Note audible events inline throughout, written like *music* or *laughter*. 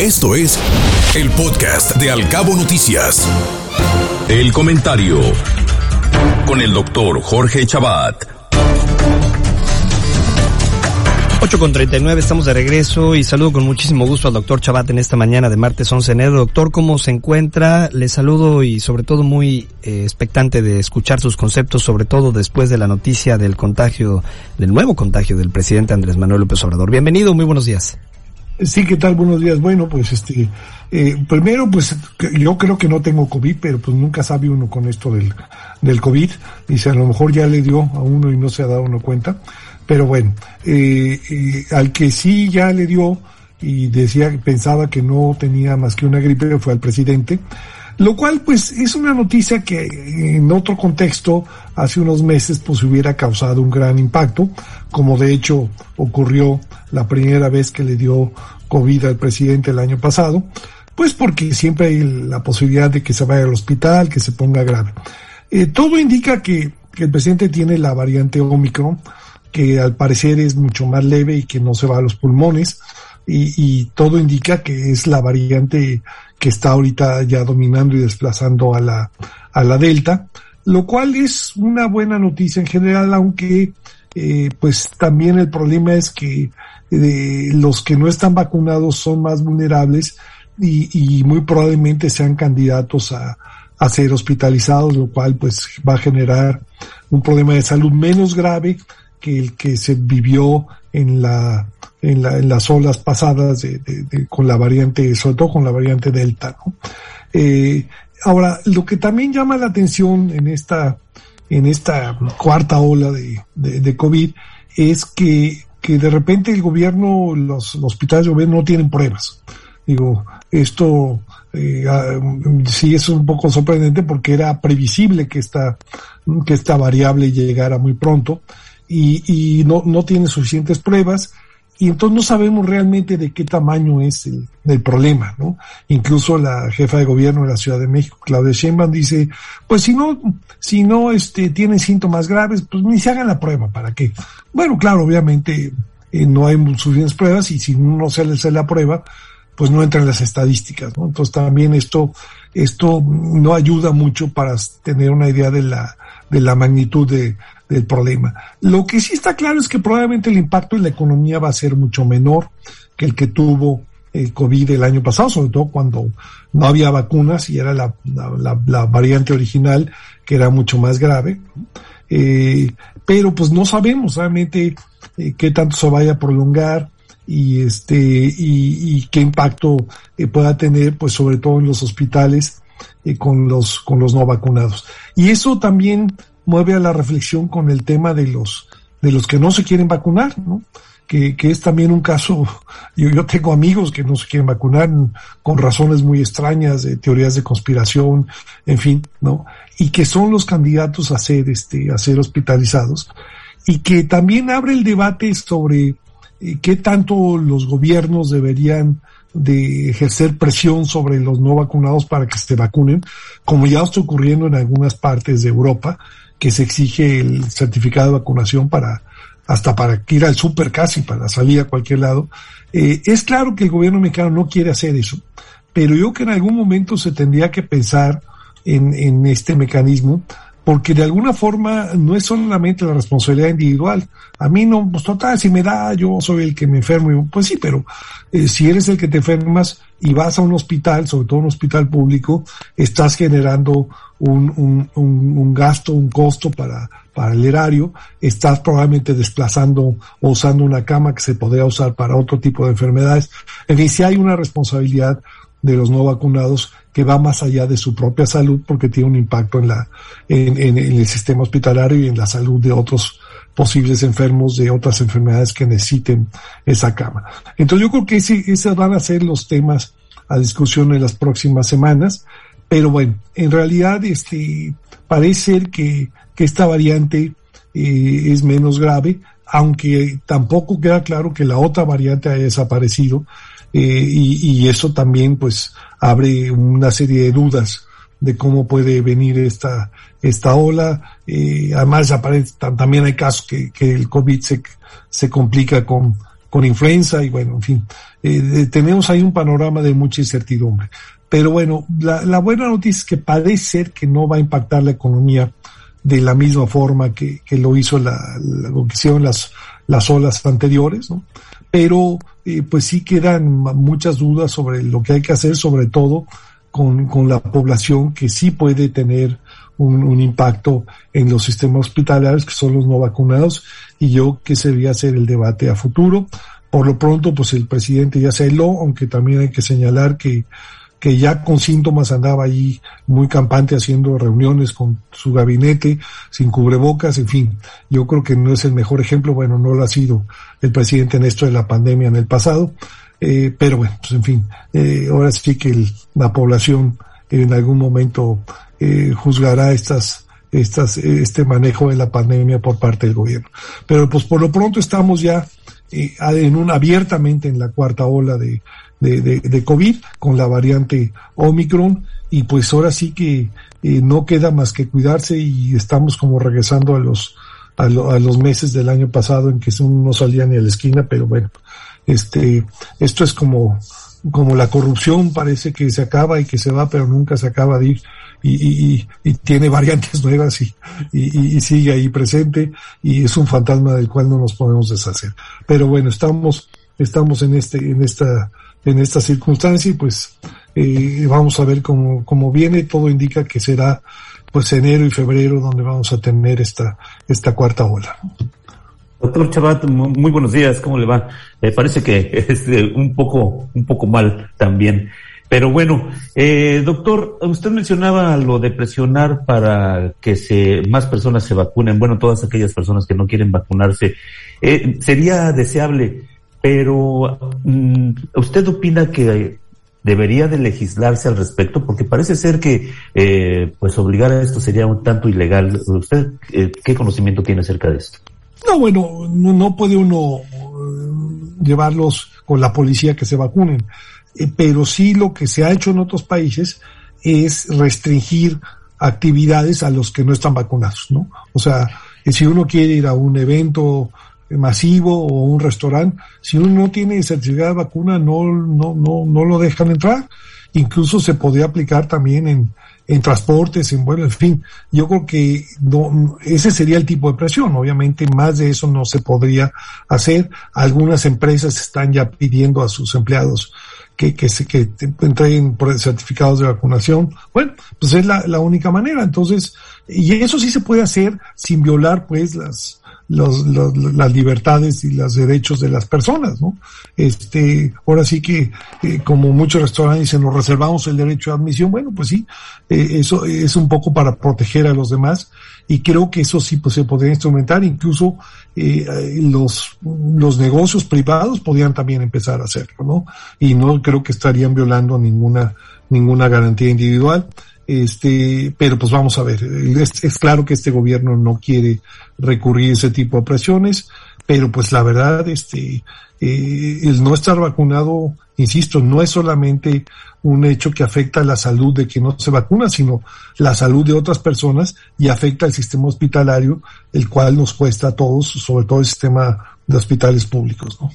Esto es el podcast de Alcabo Noticias. El comentario con el doctor Jorge Chabat. 8 con 39, estamos de regreso y saludo con muchísimo gusto al doctor Chabat en esta mañana de martes 11 de enero. Doctor, ¿cómo se encuentra? Le saludo y sobre todo muy eh, expectante de escuchar sus conceptos, sobre todo después de la noticia del contagio, del nuevo contagio del presidente Andrés Manuel López Obrador. Bienvenido, muy buenos días. Sí, ¿qué tal? Buenos días. Bueno, pues este, eh, primero, pues yo creo que no tengo COVID, pero pues nunca sabe uno con esto del, del COVID. Dice, a lo mejor ya le dio a uno y no se ha dado uno cuenta. Pero bueno, eh, eh, al que sí ya le dio y decía, pensaba que no tenía más que una gripe, fue al presidente. Lo cual, pues, es una noticia que en otro contexto, hace unos meses, pues hubiera causado un gran impacto, como de hecho ocurrió la primera vez que le dio COVID al presidente el año pasado, pues porque siempre hay la posibilidad de que se vaya al hospital, que se ponga grave. Eh, todo indica que, que el presidente tiene la variante Omicron, que al parecer es mucho más leve y que no se va a los pulmones, y, y todo indica que es la variante que está ahorita ya dominando y desplazando a la, a la Delta, lo cual es una buena noticia en general, aunque eh, pues también el problema es que eh, los que no están vacunados son más vulnerables y, y muy probablemente sean candidatos a, a ser hospitalizados, lo cual pues va a generar un problema de salud menos grave que el que se vivió en la en, la, en las olas pasadas de, con la variante, sobre todo con la variante Delta. Eh, ahora, lo que también llama la atención en esta, en esta cuarta ola de, de, COVID es que, que de repente el gobierno, los, hospitales de gobierno no tienen pruebas. Digo, esto eh, sí es un poco sorprendente porque era previsible que esta, que esta variable llegara muy pronto y, y no, no tiene suficientes pruebas y entonces no sabemos realmente de qué tamaño es el, el, problema, ¿no? Incluso la jefa de gobierno de la Ciudad de México, Claudia Sheinbaum, dice, pues si no, si no, este, tienen síntomas graves, pues ni se hagan la prueba, ¿para qué? Bueno, claro, obviamente eh, no hay suficientes pruebas y si no se le hace la prueba, pues no entran las estadísticas, ¿no? Entonces también esto, esto no ayuda mucho para tener una idea de la, de la magnitud de, del problema. Lo que sí está claro es que probablemente el impacto en la economía va a ser mucho menor que el que tuvo el COVID el año pasado, sobre todo cuando no había vacunas y era la, la, variante original que era mucho más grave. Eh, pero pues no sabemos realmente eh, qué tanto se vaya a prolongar y este y, y qué impacto eh, pueda tener pues sobre todo en los hospitales eh, con los con los no vacunados y eso también mueve a la reflexión con el tema de los, de los que no se quieren vacunar, ¿no? Que, que es también un caso, *laughs* yo, yo tengo amigos que no se quieren vacunar con razones muy extrañas, teorías de conspiración, en fin, ¿no? Y que son los candidatos a ser, este, a ser hospitalizados. Y que también abre el debate sobre eh, qué tanto los gobiernos deberían de ejercer presión sobre los no vacunados para que se vacunen, como ya está ocurriendo en algunas partes de Europa, que se exige el certificado de vacunación para hasta para ir al súper casi, para salir a cualquier lado. Eh, es claro que el gobierno mexicano no quiere hacer eso, pero yo que en algún momento se tendría que pensar en, en este mecanismo, porque de alguna forma no es solamente la responsabilidad individual. A mí no, pues total, si me da, yo soy el que me enfermo. Pues sí, pero eh, si eres el que te enfermas y vas a un hospital, sobre todo un hospital público, estás generando un, un, un, un gasto, un costo para, para el erario, estás probablemente desplazando o usando una cama que se podría usar para otro tipo de enfermedades. En fin, si hay una responsabilidad de los no vacunados que va más allá de su propia salud porque tiene un impacto en la en, el sistema hospitalario y en la salud de otros posibles enfermos de otras enfermedades que necesiten esa cama. Entonces yo creo que ese, esos van a ser los temas a discusión en las próximas semanas, pero bueno, en realidad este parece ser que, que esta variante eh, es menos grave, aunque tampoco queda claro que la otra variante haya desaparecido eh, y, y, eso también pues abre una serie de dudas de cómo puede venir esta, esta ola. Eh, además aparece, también hay casos que, que el COVID se, se complica con, con influenza y bueno, en fin, eh, tenemos ahí un panorama de mucha incertidumbre. Pero bueno, la, la, buena noticia es que parece ser que no va a impactar la economía de la misma forma que, que lo hizo la, lo que hicieron las, las olas anteriores, ¿no? Pero eh, pues sí quedan muchas dudas sobre lo que hay que hacer, sobre todo con, con la población que sí puede tener un, un, impacto en los sistemas hospitalarios, que son los no vacunados, y yo que sería hacer el debate a futuro. Por lo pronto, pues el presidente ya se heló, aunque también hay que señalar que que ya con síntomas andaba ahí muy campante haciendo reuniones con su gabinete, sin cubrebocas, en fin. Yo creo que no es el mejor ejemplo, bueno, no lo ha sido el presidente en esto de la pandemia en el pasado, eh, pero bueno, pues en fin, eh, ahora sí que la población en algún momento eh, juzgará estas estas, este manejo de la pandemia por parte del gobierno. Pero pues por lo pronto estamos ya en un abiertamente en la cuarta ola de, de, de, de, COVID con la variante Omicron y pues ahora sí que eh, no queda más que cuidarse y estamos como regresando a los a, a, los meses del año pasado en que no salía ni a la esquina, pero bueno, este esto es como como la corrupción parece que se acaba y que se va, pero nunca se acaba de ir y, y, y tiene *laughs* variantes nuevas y, y, sigue ahí presente y es un fantasma del cual no nos podemos deshacer. Pero bueno, estamos estamos en este en esta en esta circunstancia y pues eh, vamos a ver cómo, cómo viene. Todo indica que será pues enero y febrero donde vamos a tener esta, esta cuarta ola. Doctor Chabat, muy buenos días, ¿cómo le va? Me parece que *laughs* es eh, un poco, un poco mal también. Pero bueno, eh, doctor, usted mencionaba lo de presionar para que se, más personas se vacunen. Bueno, todas aquellas personas que no quieren vacunarse. Eh, sería deseable pero, mm, ¿usted opina que debería de legislarse al respecto? Porque parece ser que, eh, pues, obligar a esto sería un tanto ilegal. ¿Usted eh, qué conocimiento tiene acerca de esto? No, bueno, no, puede uno eh, llevarlos con la policía que se vacunen, eh, pero sí lo que se ha hecho en otros países es restringir actividades a los que no están vacunados, ¿no? O sea, si uno quiere ir a un evento masivo o un restaurante, si uno no tiene certificado de vacuna, no, no, no, no lo dejan entrar. Incluso se podría aplicar también en, en transportes, en bueno, en fin, yo creo que no, ese sería el tipo de presión. Obviamente más de eso no se podría hacer. Algunas empresas están ya pidiendo a sus empleados que, que, se, que entreguen certificados de vacunación. Bueno, pues es la única manera. Entonces, y eso sí se puede hacer sin violar pues las, los, los, las libertades y los derechos de las personas, ¿no? Este, ahora sí que, eh, como muchos restaurantes dicen, nos reservamos el derecho de admisión, bueno, pues sí, eh, eso es un poco para proteger a los demás y creo que eso sí pues, se podría instrumentar, incluso eh, los, los negocios privados podrían también empezar a hacerlo, ¿no? Y no creo que estarían violando ninguna, ninguna garantía individual. Este, pero pues vamos a ver, es, es, claro que este gobierno no quiere recurrir a ese tipo de presiones, pero pues la verdad, este, eh, el no estar vacunado, insisto, no es solamente un hecho que afecta la salud de quien no se vacuna, sino la salud de otras personas y afecta al sistema hospitalario, el cual nos cuesta a todos, sobre todo el sistema de hospitales públicos, ¿no?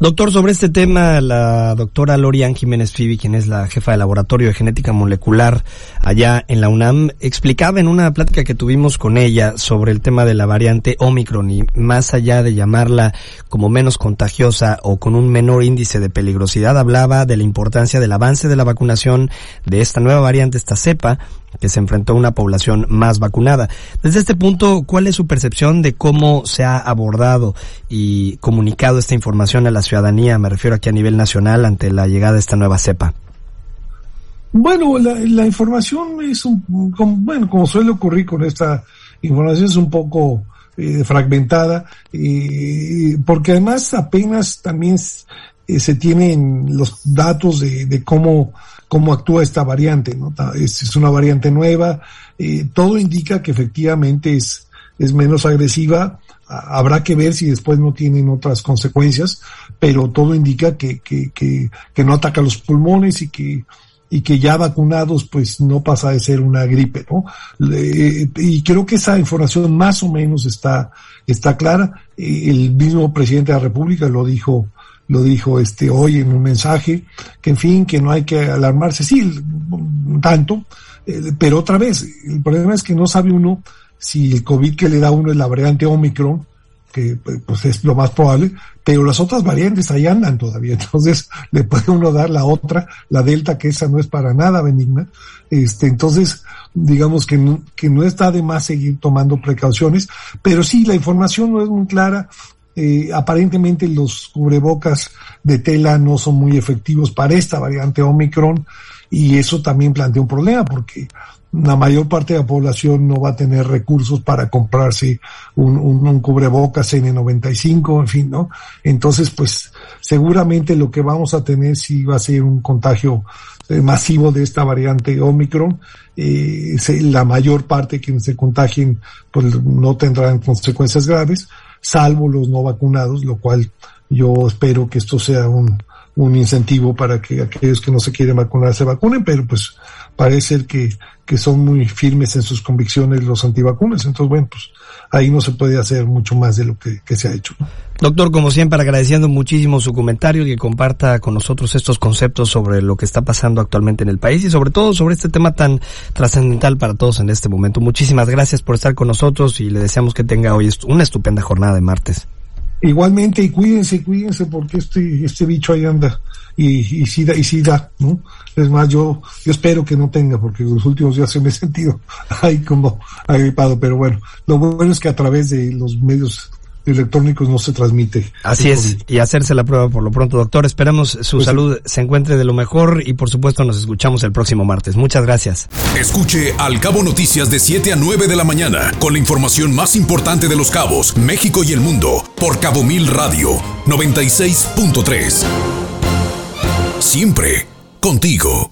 Doctor, sobre este tema, la doctora Lorian Jiménez Fibi, quien es la jefa de laboratorio de genética molecular allá en la UNAM, explicaba en una plática que tuvimos con ella sobre el tema de la variante Omicron y más allá de llamarla como menos contagiosa o con un menor índice de peligrosidad, hablaba de la importancia del avance de la vacunación de esta nueva variante, esta cepa, que se enfrentó a una población más vacunada. Desde este punto, ¿cuál es su percepción de cómo se ha abordado y comunicado esta información a la ciudadanía? Me refiero aquí a nivel nacional ante la llegada de esta nueva cepa. Bueno, la, información es un, como, bueno, como suele ocurrir con esta información es un poco eh, fragmentada, eh, porque además apenas también eh, se tienen los datos de cómo cómo actúa esta variante, ¿no? Es, una variante nueva, eh, todo indica que efectivamente es, es menos agresiva, habrá que ver si después no tienen otras consecuencias, pero todo indica que, que, que, que no ataca los pulmones y que y que ya vacunados pues no pasa de ser una gripe, ¿no? y creo que esa información más o menos está, está clara. El mismo presidente de la República lo dijo, lo dijo este hoy en un mensaje, que en fin, que no hay que alarmarse, sí, tanto, eh, pero otra vez, el problema es que no sabe uno si el COVID que le da uno es la variante Omicron, que pues es lo más probable, pero las otras variantes ahí andan todavía, *laughs* entonces le puede uno dar la otra, la delta, que esa no es para nada benigna, este, entonces digamos que no, que no está de más seguir tomando precauciones, pero sí, la información no es muy clara, eh, aparentemente los cubrebocas de tela no son muy efectivos para esta variante Omicron y eso también plantea un problema porque la mayor parte de la población no va a tener recursos para comprarse un, un, cubrebocas N95, en fin, ¿no? Entonces, pues seguramente lo que vamos a tener sí va a ser un contagio eh, masivo de esta variante Omicron. Eh, la mayor parte que se contagien pues no tendrán consecuencias graves, salvo los no vacunados, lo cual yo espero que esto sea un, un incentivo para que aquellos que no se quieren vacunar se vacunen, pero pues parece que, que son muy firmes en sus convicciones los antivacunas. Entonces, bueno, pues ahí no se puede hacer mucho más de lo que, se ha hecho. Doctor, como siempre, agradeciendo muchísimo su comentario y que comparta con nosotros estos conceptos sobre lo que está pasando actualmente en el país y sobre todo sobre este tema tan trascendental para todos en este momento. Muchísimas gracias por estar con nosotros y le deseamos que tenga hoy una estupenda jornada de martes. Igualmente, y cuídense, cuídense, porque este, este bicho ahí anda y, y sí da, y sí da, ¿no? Es más, yo, yo espero que no tenga, porque los últimos días se me he sentido *laughs* ahí como agripado, pero bueno, lo bueno es que a través de los medios electrónicos no se transmite. Así es, y hacerse la prueba por lo pronto, doctor. Esperamos su pues salud se encuentre de lo mejor y por supuesto nos escuchamos el próximo martes. Muchas gracias. Escuche Al Cabo Noticias de 7 a 9 de la mañana con la información más importante de los cabos, México y el mundo por Cabo Mil Radio 96.3. Siempre contigo.